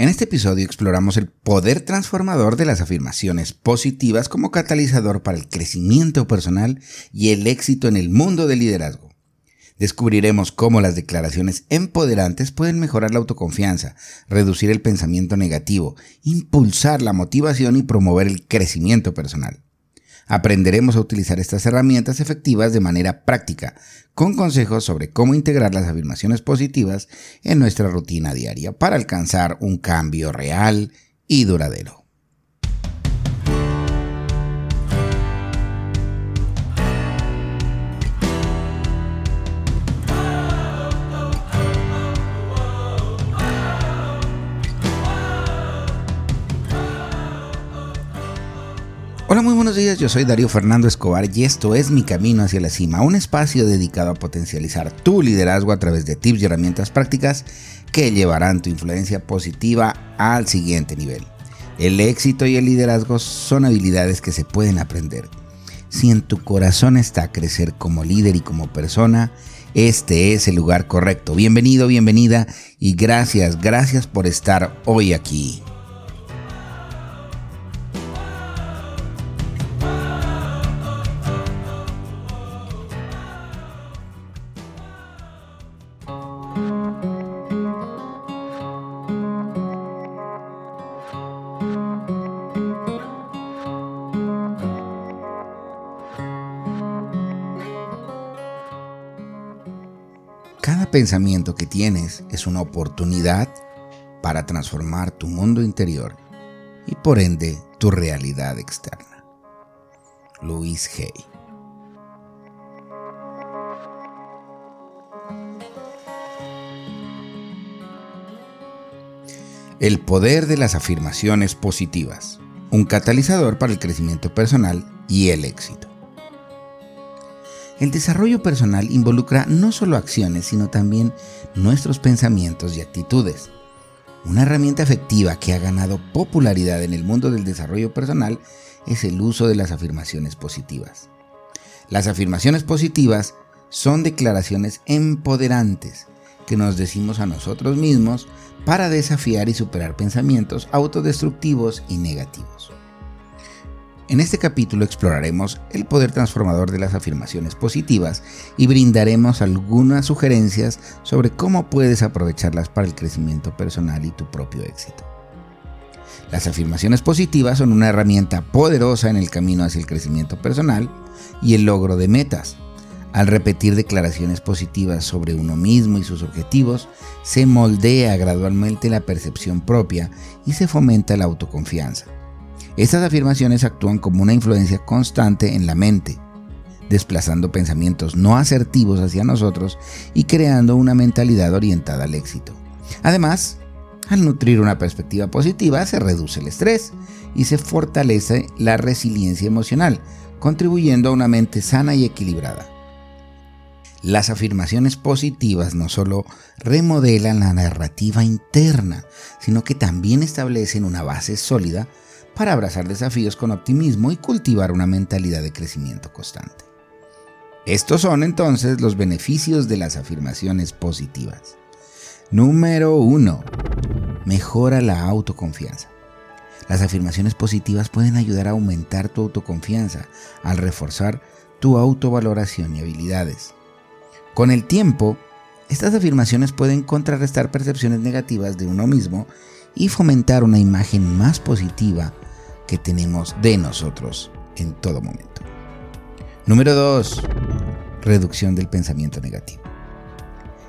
En este episodio exploramos el poder transformador de las afirmaciones positivas como catalizador para el crecimiento personal y el éxito en el mundo del liderazgo. Descubriremos cómo las declaraciones empoderantes pueden mejorar la autoconfianza, reducir el pensamiento negativo, impulsar la motivación y promover el crecimiento personal. Aprenderemos a utilizar estas herramientas efectivas de manera práctica, con consejos sobre cómo integrar las afirmaciones positivas en nuestra rutina diaria para alcanzar un cambio real y duradero. Hola, muy buenos días, yo soy Darío Fernando Escobar y esto es Mi Camino hacia la Cima, un espacio dedicado a potencializar tu liderazgo a través de tips y herramientas prácticas que llevarán tu influencia positiva al siguiente nivel. El éxito y el liderazgo son habilidades que se pueden aprender. Si en tu corazón está crecer como líder y como persona, este es el lugar correcto. Bienvenido, bienvenida y gracias, gracias por estar hoy aquí. Cada pensamiento que tienes es una oportunidad para transformar tu mundo interior y por ende tu realidad externa. Luis Hay. El poder de las afirmaciones positivas, un catalizador para el crecimiento personal y el éxito. El desarrollo personal involucra no solo acciones, sino también nuestros pensamientos y actitudes. Una herramienta efectiva que ha ganado popularidad en el mundo del desarrollo personal es el uso de las afirmaciones positivas. Las afirmaciones positivas son declaraciones empoderantes que nos decimos a nosotros mismos para desafiar y superar pensamientos autodestructivos y negativos. En este capítulo exploraremos el poder transformador de las afirmaciones positivas y brindaremos algunas sugerencias sobre cómo puedes aprovecharlas para el crecimiento personal y tu propio éxito. Las afirmaciones positivas son una herramienta poderosa en el camino hacia el crecimiento personal y el logro de metas. Al repetir declaraciones positivas sobre uno mismo y sus objetivos, se moldea gradualmente la percepción propia y se fomenta la autoconfianza. Estas afirmaciones actúan como una influencia constante en la mente, desplazando pensamientos no asertivos hacia nosotros y creando una mentalidad orientada al éxito. Además, al nutrir una perspectiva positiva se reduce el estrés y se fortalece la resiliencia emocional, contribuyendo a una mente sana y equilibrada. Las afirmaciones positivas no solo remodelan la narrativa interna, sino que también establecen una base sólida para abrazar desafíos con optimismo y cultivar una mentalidad de crecimiento constante. Estos son entonces los beneficios de las afirmaciones positivas. Número 1. Mejora la autoconfianza. Las afirmaciones positivas pueden ayudar a aumentar tu autoconfianza al reforzar tu autovaloración y habilidades. Con el tiempo, estas afirmaciones pueden contrarrestar percepciones negativas de uno mismo y fomentar una imagen más positiva que tenemos de nosotros en todo momento. Número 2. Reducción del pensamiento negativo.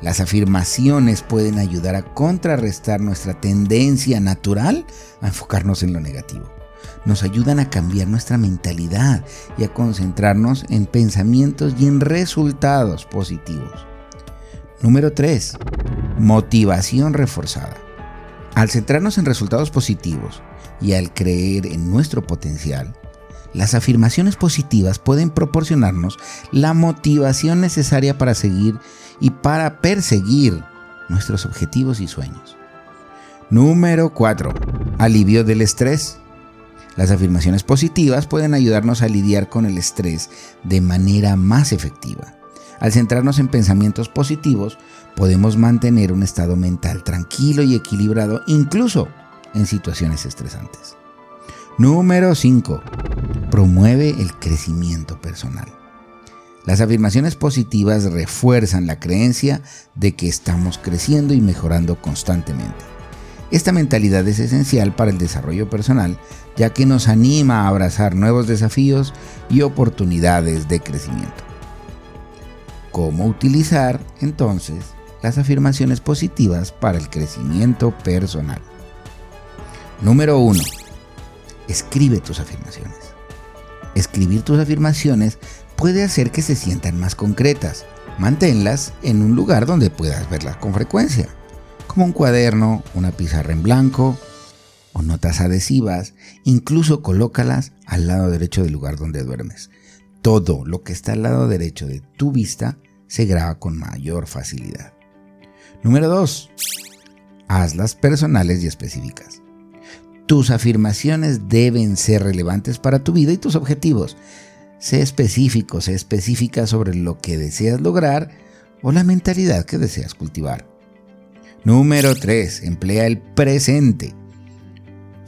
Las afirmaciones pueden ayudar a contrarrestar nuestra tendencia natural a enfocarnos en lo negativo. Nos ayudan a cambiar nuestra mentalidad y a concentrarnos en pensamientos y en resultados positivos. Número 3. Motivación reforzada. Al centrarnos en resultados positivos y al creer en nuestro potencial, las afirmaciones positivas pueden proporcionarnos la motivación necesaria para seguir y para perseguir nuestros objetivos y sueños. Número 4. Alivio del estrés. Las afirmaciones positivas pueden ayudarnos a lidiar con el estrés de manera más efectiva. Al centrarnos en pensamientos positivos, podemos mantener un estado mental tranquilo y equilibrado incluso en situaciones estresantes. Número 5. Promueve el crecimiento personal. Las afirmaciones positivas refuerzan la creencia de que estamos creciendo y mejorando constantemente. Esta mentalidad es esencial para el desarrollo personal ya que nos anima a abrazar nuevos desafíos y oportunidades de crecimiento. ¿Cómo utilizar entonces las afirmaciones positivas para el crecimiento personal? Número 1. Escribe tus afirmaciones. Escribir tus afirmaciones puede hacer que se sientan más concretas. Manténlas en un lugar donde puedas verlas con frecuencia, como un cuaderno, una pizarra en blanco o notas adhesivas, incluso colócalas al lado derecho del lugar donde duermes. Todo lo que está al lado derecho de tu vista se graba con mayor facilidad. Número 2. Hazlas personales y específicas. Tus afirmaciones deben ser relevantes para tu vida y tus objetivos. Sé específico, sé específica sobre lo que deseas lograr o la mentalidad que deseas cultivar. Número 3. Emplea el presente.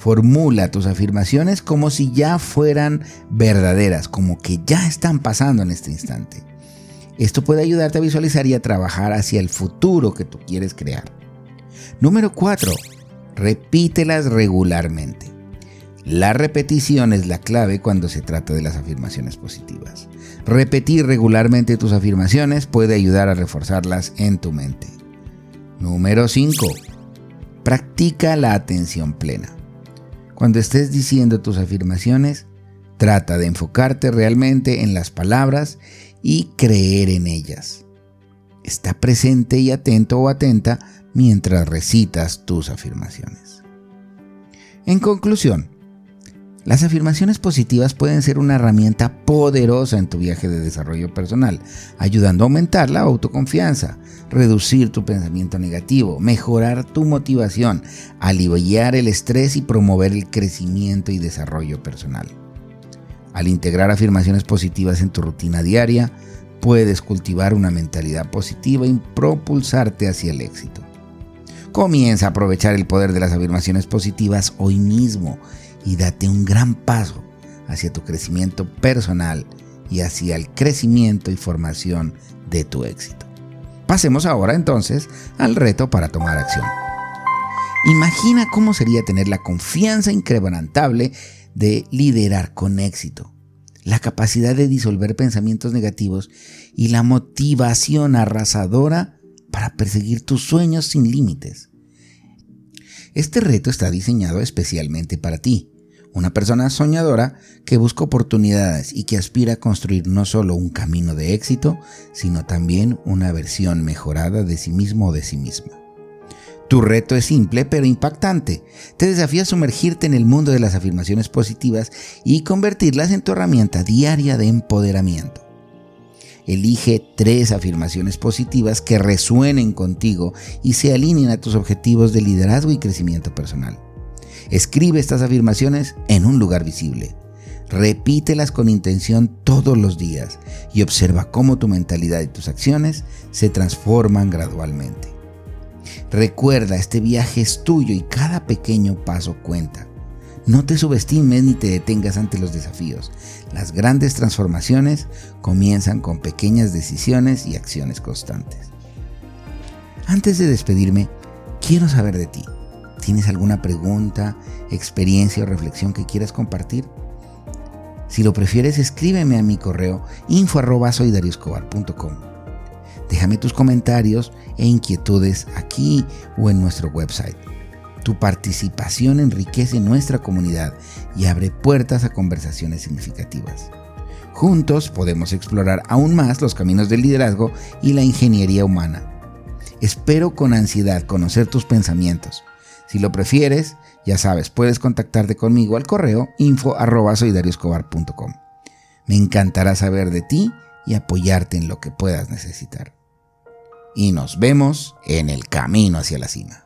Formula tus afirmaciones como si ya fueran verdaderas, como que ya están pasando en este instante. Esto puede ayudarte a visualizar y a trabajar hacia el futuro que tú quieres crear. Número 4. Repítelas regularmente. La repetición es la clave cuando se trata de las afirmaciones positivas. Repetir regularmente tus afirmaciones puede ayudar a reforzarlas en tu mente. Número 5. Practica la atención plena. Cuando estés diciendo tus afirmaciones, trata de enfocarte realmente en las palabras y creer en ellas. Está presente y atento o atenta mientras recitas tus afirmaciones. En conclusión, las afirmaciones positivas pueden ser una herramienta poderosa en tu viaje de desarrollo personal, ayudando a aumentar la autoconfianza, reducir tu pensamiento negativo, mejorar tu motivación, aliviar el estrés y promover el crecimiento y desarrollo personal. Al integrar afirmaciones positivas en tu rutina diaria, puedes cultivar una mentalidad positiva y propulsarte hacia el éxito. Comienza a aprovechar el poder de las afirmaciones positivas hoy mismo y date un gran paso hacia tu crecimiento personal y hacia el crecimiento y formación de tu éxito. Pasemos ahora entonces al reto para tomar acción. Imagina cómo sería tener la confianza incrementable de liderar con éxito, la capacidad de disolver pensamientos negativos y la motivación arrasadora para perseguir tus sueños sin límites. Este reto está diseñado especialmente para ti una persona soñadora que busca oportunidades y que aspira a construir no solo un camino de éxito, sino también una versión mejorada de sí mismo o de sí misma. Tu reto es simple pero impactante. Te desafía a sumergirte en el mundo de las afirmaciones positivas y convertirlas en tu herramienta diaria de empoderamiento. Elige tres afirmaciones positivas que resuenen contigo y se alineen a tus objetivos de liderazgo y crecimiento personal. Escribe estas afirmaciones en un lugar visible. Repítelas con intención todos los días y observa cómo tu mentalidad y tus acciones se transforman gradualmente. Recuerda, este viaje es tuyo y cada pequeño paso cuenta. No te subestimes ni te detengas ante los desafíos. Las grandes transformaciones comienzan con pequeñas decisiones y acciones constantes. Antes de despedirme, quiero saber de ti. ¿Tienes alguna pregunta, experiencia o reflexión que quieras compartir? Si lo prefieres, escríbeme a mi correo info Déjame tus comentarios e inquietudes aquí o en nuestro website. Tu participación enriquece nuestra comunidad y abre puertas a conversaciones significativas. Juntos podemos explorar aún más los caminos del liderazgo y la ingeniería humana. Espero con ansiedad conocer tus pensamientos si lo prefieres, ya sabes, puedes contactarte conmigo al correo info Me encantará saber de ti y apoyarte en lo que puedas necesitar. Y nos vemos en el camino hacia la cima.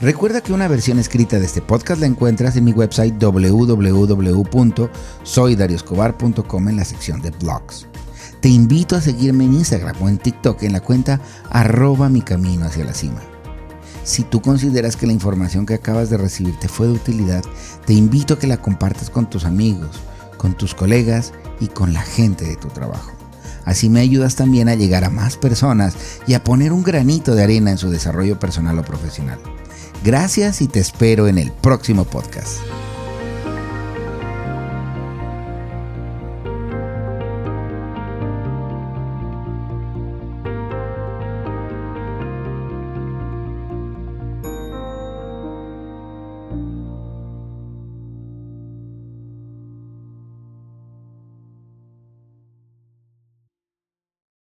Recuerda que una versión escrita de este podcast la encuentras en mi website www.soydarioscobar.com en la sección de blogs. Te invito a seguirme en Instagram o en TikTok en la cuenta arroba mi camino hacia la cima. Si tú consideras que la información que acabas de recibir te fue de utilidad, te invito a que la compartas con tus amigos, con tus colegas y con la gente de tu trabajo. Así me ayudas también a llegar a más personas y a poner un granito de arena en su desarrollo personal o profesional. Gracias y te espero en el próximo podcast.